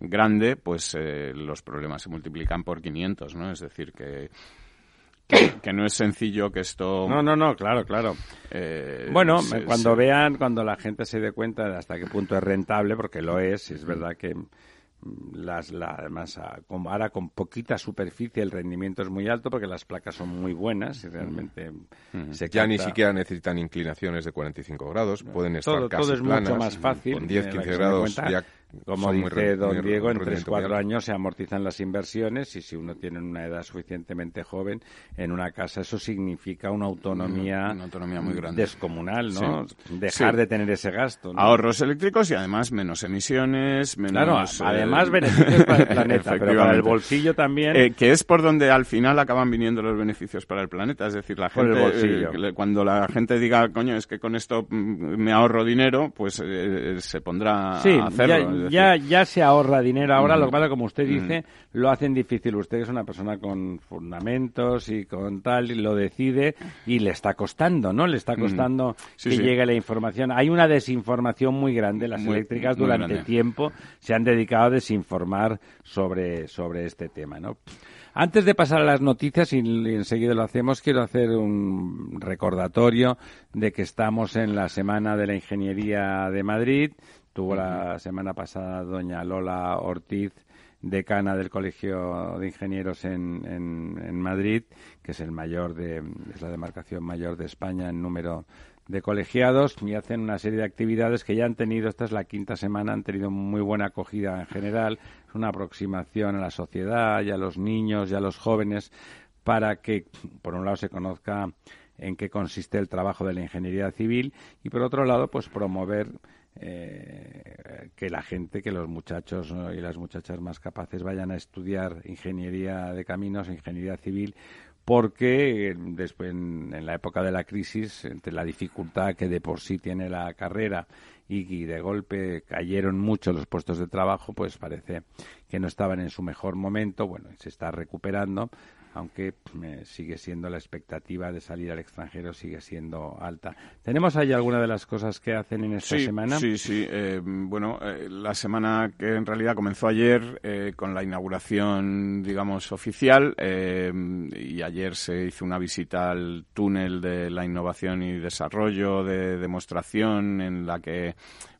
grande, pues eh, los problemas se multiplican por 500, ¿no? Es decir, que, que, que no es sencillo que esto... No, no, no, claro, claro. eh, Bueno, se- cuando se- vean, cuando la gente se dé cuenta de hasta qué punto es rentable, porque lo es, y es verdad que mm, las, la, además ahora con poquita superficie el rendimiento es muy alto porque las placas son muy buenas y realmente se Ya ni siquiera necesitan inclinaciones de 45 grados, pueden estar todo, casi todo es planas, mucho más fácil. Con 10, eh, la 15 que se me grados ya Como son dice don muy Diego, en rendimiento 3-4 muy alto. años se amortizan las inversiones y si uno tiene una edad suficientemente joven en una casa, eso significa una autonomía, Una autonomía muy grande. descomunal, ¿no? Sí. Dejar Sí. de tener ese gasto. ¿no? Ahorros eléctricos y además menos emisiones, menos... Claro, eh, además beneficios para el planeta, pero para el bolsillo también. Eh, que es por donde al final acaban viniendo los beneficios para el planeta. Es decir, la Por el gente, bolsillo. eh, cuando la gente diga, coño, es que con esto mm, me ahorro dinero, pues eh, se pondrá Sí, a hacerlo. ya, decir, ya, ya se ahorra dinero. Ahora, lo que pasa, como usted dice, Ujú. lo hacen difícil. Usted es una persona con fundamentos y con tal, y lo decide y le está costando, ¿no? Le está Ujú. costando Sí, que sí. llegue la información. Hay una desinformación muy grande. Las Muy- eléctricas muy durante grande. tiempo se han dedicado a desinformar sobre, sobre este tema, ¿no? Antes de pasar a las noticias, y enseguida lo hacemos, quiero hacer un recordatorio de que estamos en la Semana de la Ingeniería de Madrid. Tuvo la semana pasada doña Lola Ortiz, decana del Colegio de Ingenieros en, en, en Madrid, que es el mayor de, es la demarcación mayor de España en número de colegiados y hacen una serie de actividades que ya han tenido, esta es la quinta semana, han tenido muy buena acogida en general, es una aproximación a la sociedad y a los niños y a los jóvenes para que, por un lado, se conozca en qué consiste el trabajo de la ingeniería civil y, por otro lado, pues promover eh, que la gente, que los muchachos y las muchachas más capaces vayan a estudiar ingeniería de caminos, ingeniería civil, porque eh, después en, en la época de la crisis, entre la dificultad que de por sí tiene la carrera y, y de golpe cayeron mucho los puestos de trabajo, pues parece que no estaban en su mejor momento. Bueno, se está recuperando, aunque eh, sigue siendo la expectativa de salir al extranjero sigue siendo alta. ¿Tenemos ahí alguna de las cosas que hacen en esta sí, semana? Sí, sí. eh, bueno, eh, la semana que en realidad comenzó ayer eh, con la inauguración, digamos, oficial eh, y ayer se hizo una visita al túnel de la innovación y desarrollo de demostración en la que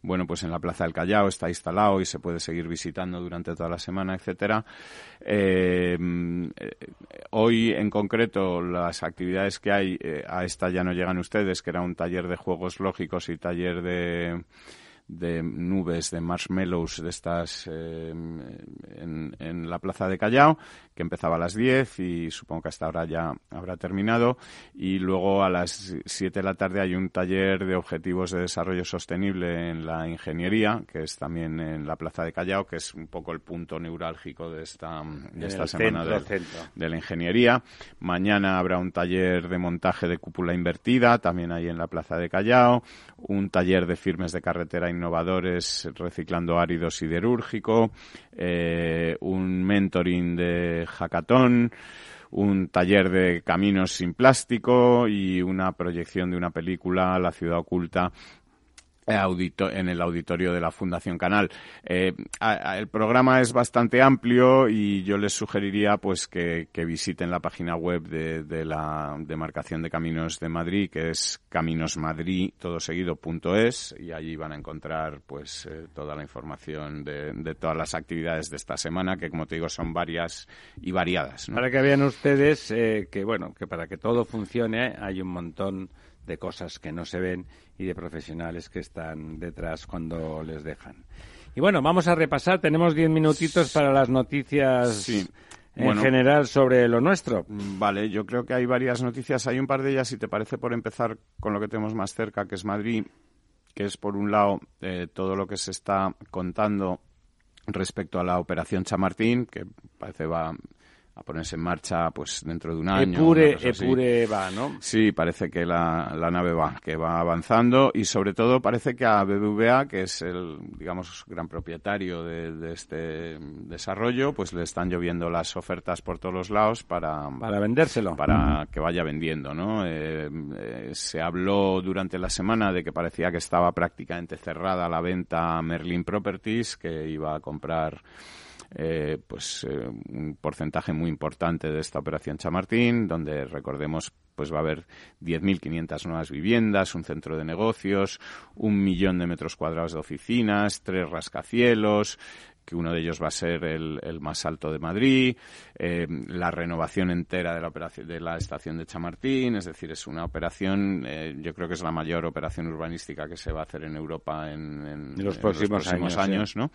bueno, pues en la Plaza del Callao está instalado y se puede seguir visitando durante toda la semana, etcétera. Eh, eh, hoy, en concreto, las actividades que hay, eh, a esta ya no llegan ustedes, que era un taller de juegos lógicos y taller de de nubes, de marshmallows de estas eh, en, en, la plaza de Callao, que empezaba a las 10 y supongo que hasta ahora ya habrá terminado. Y luego a las 7 de la tarde hay un taller de objetivos de desarrollo sostenible en la ingeniería, que es también en la plaza de Callao, que es un poco el punto neurálgico de esta, de esta semana centro, de, centro. de la ingeniería. Mañana habrá un taller de montaje de cúpula invertida, también ahí en la plaza de Callao, un taller de firmes de carretera innovadores reciclando árido siderúrgico, eh, un mentoring de hackathon, un taller de caminos sin plástico y una proyección de una película, La ciudad oculta, Audito en el auditorio de la Fundación Canal. Eh, el programa es bastante amplio y yo les sugeriría pues que, visiten la página web de, la demarcación de caminos de Madrid, que es caminosmadrid todo seguido punto es y allí van a encontrar pues eh, toda la información de, todas las actividades de esta semana, que como te digo son varias y variadas. Para que vean ustedes eh, que bueno que para que todo funcione hay un montón de cosas que no se ven y de profesionales que están detrás cuando les dejan. Y bueno, vamos a repasar. Tenemos diez minutitos para las noticias sí. en bueno, general sobre lo nuestro. Vale, yo creo que hay varias noticias. Hay un par de ellas, si te parece, por empezar con lo que tenemos más cerca, que es Madrid, que es, por un lado, eh, todo lo que se está contando respecto a la operación Chamartín, que parece va a ponerse en marcha pues dentro de un año. Epure, Epure va, ¿no? Sí, parece que la, la, nave va, que va avanzando y sobre todo parece que a BBVA, que es el, digamos, gran propietario de, de este desarrollo, pues le están lloviendo las ofertas por todos los lados para... Para vendérselo. Para que vaya vendiendo, ¿no? Eh, eh, se habló durante la semana de que parecía que estaba prácticamente cerrada la venta a Merlin Properties, que iba a comprar eh, pues eh, un porcentaje muy importante de esta operación Chamartín, donde recordemos pues va a haber 10.500 nuevas viviendas, un centro de negocios, un millón de metros cuadrados de oficinas, tres rascacielos, que uno de ellos va a ser el, más alto de Madrid, eh, la renovación entera de la operación de la estación de Chamartín, es decir, es una operación, eh, yo creo que es la mayor operación urbanística que se va a hacer en Europa en, los, próximos años, ¿no?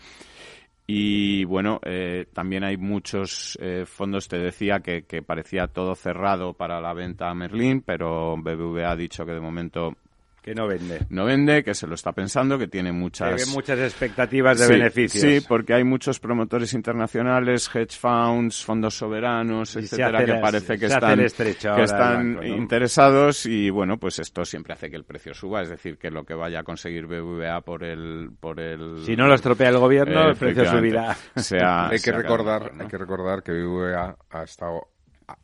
Y bueno, eh, también hay muchos fondos, te decía que, que, parecía todo cerrado para la venta a Merlín, pero BBVA ha dicho que de momento que no vende. No vende, que se lo está pensando, que tiene muchas... muchas expectativas de beneficios. Sí, porque hay muchos promotores internacionales, hedge funds, fondos soberanos, etcétera, que parece que están, que están interesados y bueno, pues esto siempre hace que el precio suba, es decir, que lo que vaya a conseguir BBVA por el... Por el si no lo estropea el gobierno, el precio subirá. hay, que recordar, hay que recordar que BBVA ha estado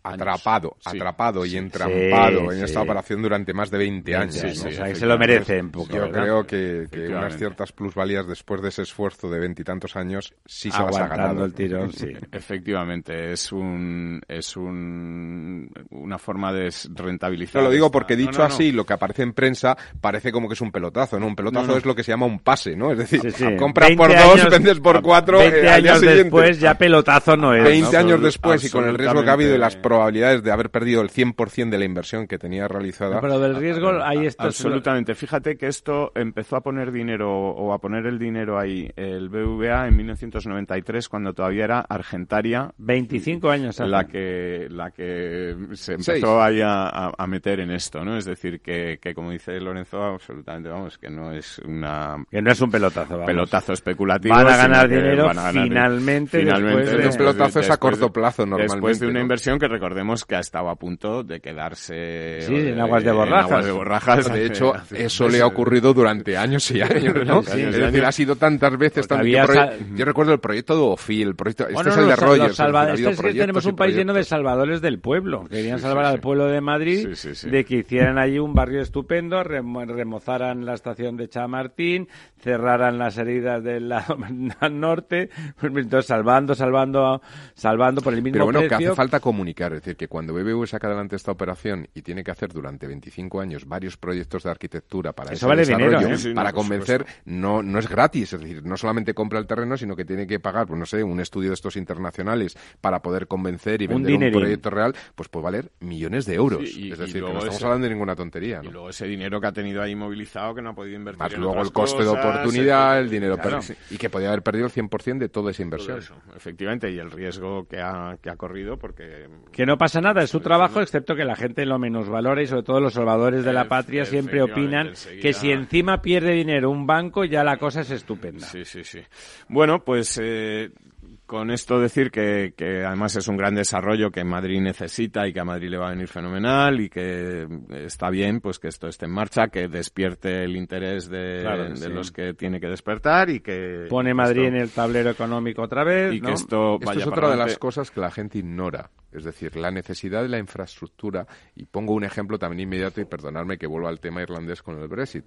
atrapado, atrapado y entrampado en esta operación durante más de 20 años. se lo merecen. Yo creo que, unas ciertas plusvalías después de ese esfuerzo de veintitantos años sí se las ha ganado. el tirón, sí. Efectivamente, es un es un, una forma de rentabilizar. lo digo porque dicho así, lo que aparece en prensa parece como que es un pelotazo, ¿no? Un pelotazo es lo que se llama un pase, ¿no? Es decir, compras por dos, vendes por cuatro, 20 eh, años después ya pelotazo no es. 20 años después y con el riesgo que ha habido y las probabilidades de haber perdido el 100% de la inversión que tenía realizada. Pero del riesgo ahí está. Absolutamente. Fíjate que esto empezó a poner dinero o a poner el dinero ahí el BVA en 1993 cuando todavía era Argentaria. 25 años. La que, la que se empezó ahí a, meter en esto, ¿no? Es decir, que, que como dice Lorenzo, absolutamente, vamos, que no es una... Que no es un pelotazo, Pelotazo especulativo. Van a ganar dinero finalmente. finalmente un pelotazo es a corto plazo normalmente. Después de una inversión que recordemos que ha estado a punto de quedarse sí, en aguas de borrajas. de, borrajas. de hecho, eso le ha ocurrido durante años y años, ¿no? es decir, ha sido tantas veces tan... Yo, yo, recuerdo el proyecto de el proyecto... este es el de Rogers. es que tenemos un país lleno de salvadores del pueblo. Querían salvar al pueblo de Madrid de que hicieran allí un barrio estupendo, remozaran la estación de Chamartín, cerraran las heridas del lado norte, pues, entonces salvando, salvando, salvando por el mismo Pero bueno, que hace falta comunicar, es decir, que cuando BBV saca adelante esta operación y tiene que hacer durante 25 años varios proyectos de arquitectura para Eso vale dinero, ¿eh? para convencer, no, no es gratis, es decir, no solamente compra el terreno, sino que tiene que pagar, pues no sé, un estudio de estos internacionales para poder convencer y vender un, proyecto real, pues puede valer millones de euros. es decir, que no estamos hablando de ninguna tontería. Y luego ese dinero que ha tenido ahí movilizado que no ha podido invertir. Más luego el coste de oportunidad, el dinero y que podía haber perdido el 100% de toda esa inversión. efectivamente, y el riesgo que ha, que ha corrido porque... Que no pasa nada, es su trabajo, excepto que la gente lo menos valora y sobre todo los salvadores de la patria siempre opinan que si encima pierde dinero un banco ya la cosa es estupenda. Sí, sí, sí. Bueno, pues eh, con esto decir que, que, además es un gran desarrollo que Madrid necesita y que a Madrid le va a venir fenomenal y que está bien pues que esto esté en marcha, que despierte el interés de, los que tiene que despertar y que... Pone Madrid en el tablero económico otra vez. Y que esto, esto es otra de las cosas que la gente ignora. Es decir, la necesidad de la infraestructura, y pongo un ejemplo también inmediato y perdonadme que vuelva al tema irlandés con el Brexit.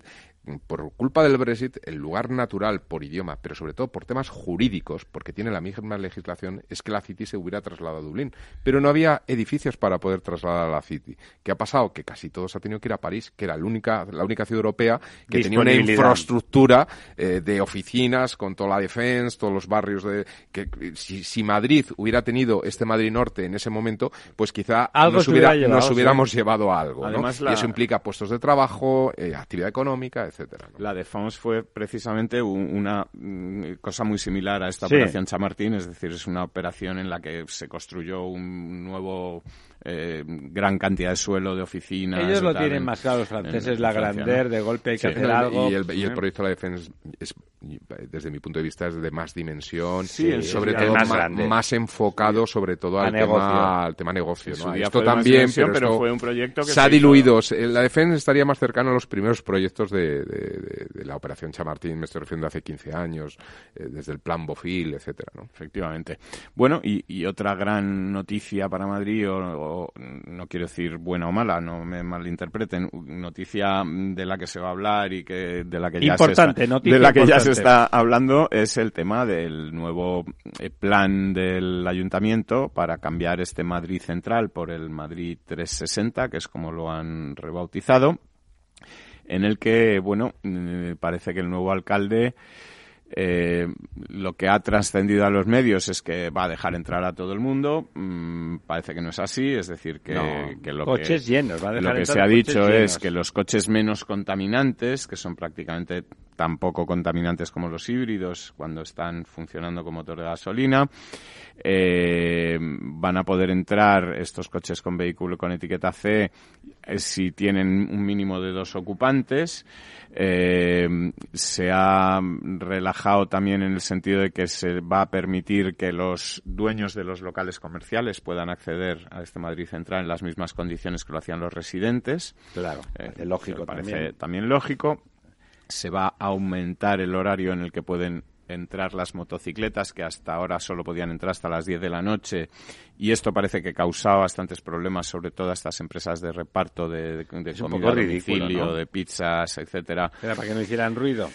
Por culpa del Brexit, el lugar natural por idioma, pero sobre todo por temas jurídicos, porque tiene la misma legislación, es que la City se hubiera trasladado a Dublín. Pero no había edificios para poder trasladar a la City. ¿Qué ha pasado? Que casi todos ha tenido que ir a París, que era la única, la única ciudad europea que tenía una infraestructura eh, de oficinas con toda la defensa, todos los barrios de... que si, si Madrid hubiera tenido este Madrid Norte en ese momento, momento, pues quizá nos, hubiéramos llevado a algo. Y eso implica puestos de trabajo, eh, actividad económica, etcétera. La Defense fue precisamente una mm, cosa muy similar a esta operación Chamartín, es decir, es una operación en la que se construyó un nuevo eh, gran cantidad de suelo, de oficinas. Ellos lo tienen más claro los franceses, la grandeur, de golpe hay que hacer algo. Y el, y el proyecto de la defensa es, desde mi punto de vista, es de más dimensión, sobre todo más, más, enfocado sobre todo al tema, al tema negocio. Esto también, pero, fue un proyecto que se, ha diluido. La defensa estaría más cercano a los primeros proyectos de, la operación Chamartín, me estoy refiriendo hace 15 años, eh, desde el plan Bofil, etcétera, ¿no? Efectivamente. Bueno, y, otra gran noticia para Madrid, o, no quiero decir buena o mala, no me malinterpreten, noticia de la que se va a hablar y que de la que ya se está, de la que ya se está hablando es el tema del nuevo eh, plan del ayuntamiento para cambiar este Madrid central por el Madrid 360, que es como lo han rebautizado, en el que, bueno, mm, parece que el nuevo alcalde Eh, lo que ha trascendido a los medios es que va a dejar entrar a todo el mundo. Mm, parece que no es así, es decir, que, No, que lo coches que, llenos, va a dejar lo que entrar se ha dicho es que los coches menos contaminantes, que son prácticamente tan poco contaminantes como los híbridos cuando están funcionando con motor de gasolina, eh, van a poder entrar estos coches con vehículo con etiqueta C si tienen un mínimo de dos ocupantes. Eh, se ha relajado también en el sentido de que se va a permitir que los dueños de los locales comerciales puedan acceder a este Madrid Central en las mismas condiciones que lo hacían los residentes. Claro, Eh, lógico parece también. también lógico. Se va a aumentar el horario en el que pueden entrar las motocicletas, que hasta ahora solo podían entrar hasta las 10 de la noche, y esto parece que causaba bastantes problemas, sobre todo a estas empresas de reparto de, de, de comida ridículo, domicilio, ¿no? de pizzas, etcétera. Era para que no hicieran ruido.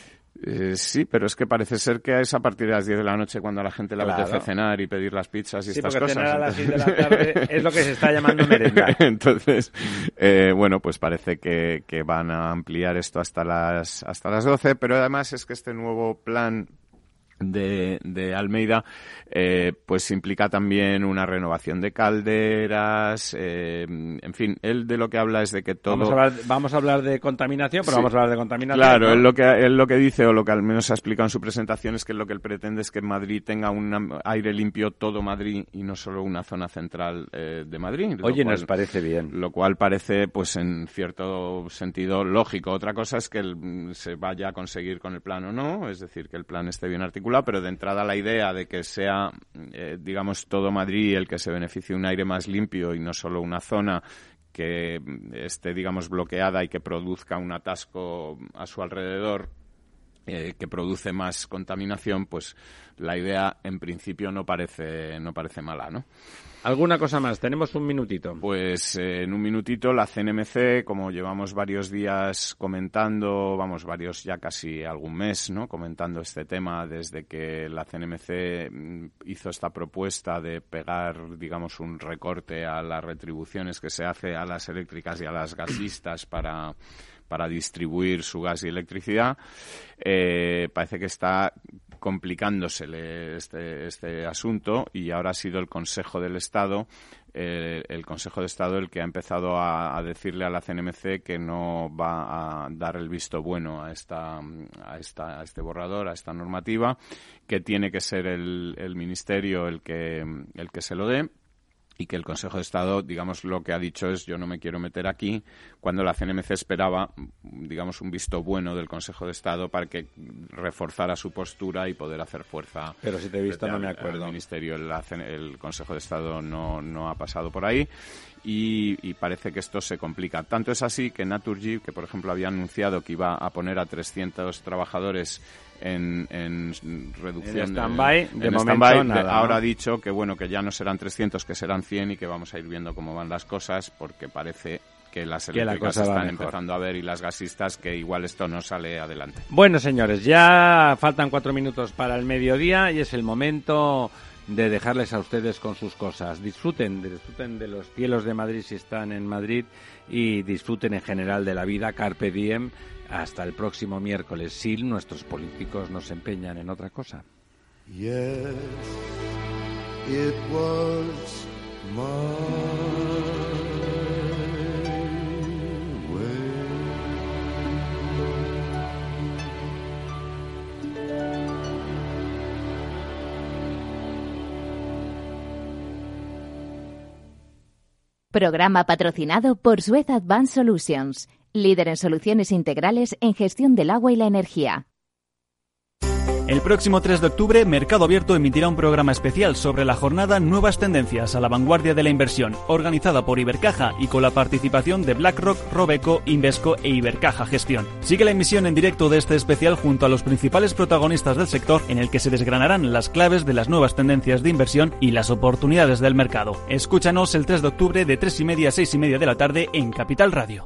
Eh, sí, pero es que parece ser que es a partir de las 10 de la noche cuando a la gente le Claro. apetece cenar y pedir las pizzas y Sí, estas cosas. cenar a las Entonces- 6 de la tarde es lo que se está llamando merenda. Entonces, eh, bueno, pues parece que, que van a ampliar esto hasta las, hasta las 12, pero además es que este nuevo plan de, de Almeida, eh, pues implica también una renovación de calderas, eh, en fin, él de lo que habla es de que todo... Vamos, a hablar, vamos a hablar de contaminación, pero Sí. vamos a hablar de contaminación. Claro, ¿no? él lo que él lo que dice o lo que al menos ha explicado en su presentación es que lo que él pretende es que Madrid tenga un aire limpio todo Madrid y no solo una zona central eh, de Madrid. Oye, cual- nos parece bien. Lo cual parece, pues en cierto sentido lógico. Otra cosa es que el- mm, se vaya a conseguir con el plan o no, es decir, que el plan esté bien articulado, pero de entrada la idea de que sea, eh, digamos, todo Madrid el que se beneficie de un aire más limpio y no solo una zona que mm, esté, digamos, bloqueada y que produzca un atasco a su alrededor, eh, que produce más contaminación, pues la idea en principio no parece, no parece mala, ¿no? ¿Alguna cosa más? Tenemos un minutito. Pues eh, en un minutito la CNMC, como llevamos varios días comentando, vamos, varios ya casi algún mes, ¿no? Comentando este tema desde que la CNMC mm, hizo esta propuesta de pegar, digamos, un recorte a las retribuciones que se hace a las eléctricas y a las gasistas para para distribuir su gas y electricidad. Eh, parece que está complicándosele este, este asunto y ahora ha sido el Consejo del Estado eh, el Consejo de Estado el que ha empezado a, a decirle a la CNMC que no va a dar el visto bueno a esta a esta a este borrador a esta normativa que tiene que ser el, el ministerio el que el que se lo dé y que el Consejo de Estado, digamos, lo que ha dicho es yo no me quiero meter aquí, cuando la CNMC esperaba, digamos, un visto bueno del Consejo de Estado para que reforzara su postura y poder hacer fuerza. Pero si te he visto no me acuerdo. Ministerio, el, el Consejo de Estado no, no ha pasado por ahí y, y parece que esto se complica. Tanto es así que Naturgy, que por ejemplo había anunciado que iba a poner a 300 trabajadores en, en reducción En stand-by, de en momento stand-by, nada, de- ¿no? ahora ha dicho que bueno que ya no serán 300 que serán 100 y que vamos a ir viendo cómo van las cosas porque parece que las Que la eléctricas están empezando a ver y las gasistas que igual esto no sale adelante. Bueno, señores, ya faltan cuatro minutos para el mediodía y es el momento de dejarles a ustedes con sus cosas. Disfruten, disfruten de los cielos de Madrid si están en Madrid y disfruten en general de la vida, carpe diem, hasta el próximo miércoles, si nuestros políticos nos empeñan en otra cosa. Programa patrocinado por Suez Advanced Solutions, líder en soluciones integrales en gestión del agua y la energía. El próximo 3 de octubre, Mercado Abierto emitirá un programa especial sobre la jornada Nuevas Tendencias a la Vanguardia de la Inversión, organizada por Ibercaja y con la participación de BlackRock, Robeco, Invesco e Ibercaja Gestión. Sigue la emisión en directo de este especial junto a los principales protagonistas del sector, en el que se desgranarán las claves de las nuevas tendencias de inversión y las oportunidades del mercado. Escúchanos el 3 de octubre de 3 y media a 6 y media de la tarde en Capital Radio.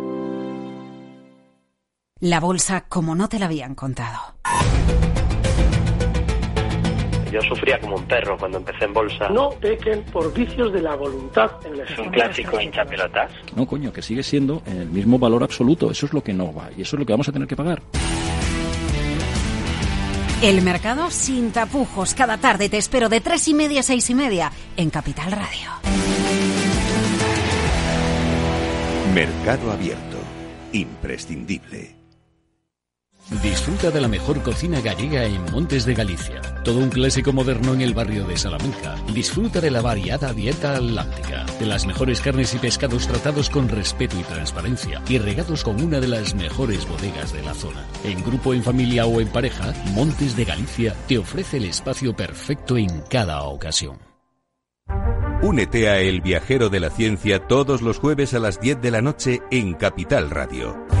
La bolsa como no te la habían contado. Yo sufría como un perro cuando empecé en bolsa. No pequen por vicios de la voluntad. En es un clásico hinchapelotas. No, coño, que sigue siendo el mismo valor absoluto. Eso es lo que no va y eso es lo que vamos a tener que pagar. El mercado sin tapujos. Cada tarde te espero de tres y media a seis y media en Capital Radio. Mercado abierto. Imprescindible. Disfruta de la mejor cocina gallega en Montes de Galicia. Todo un clásico moderno en el barrio de Salamanca. Disfruta de la variada dieta atlántica, de las mejores carnes y pescados tratados con respeto y transparencia y regados con una de las mejores bodegas de la zona. En grupo, en familia o en pareja, Montes de Galicia te ofrece el espacio perfecto en cada ocasión. Únete a El Viajero de la Ciencia todos los jueves a las 10 de la noche en Capital Radio.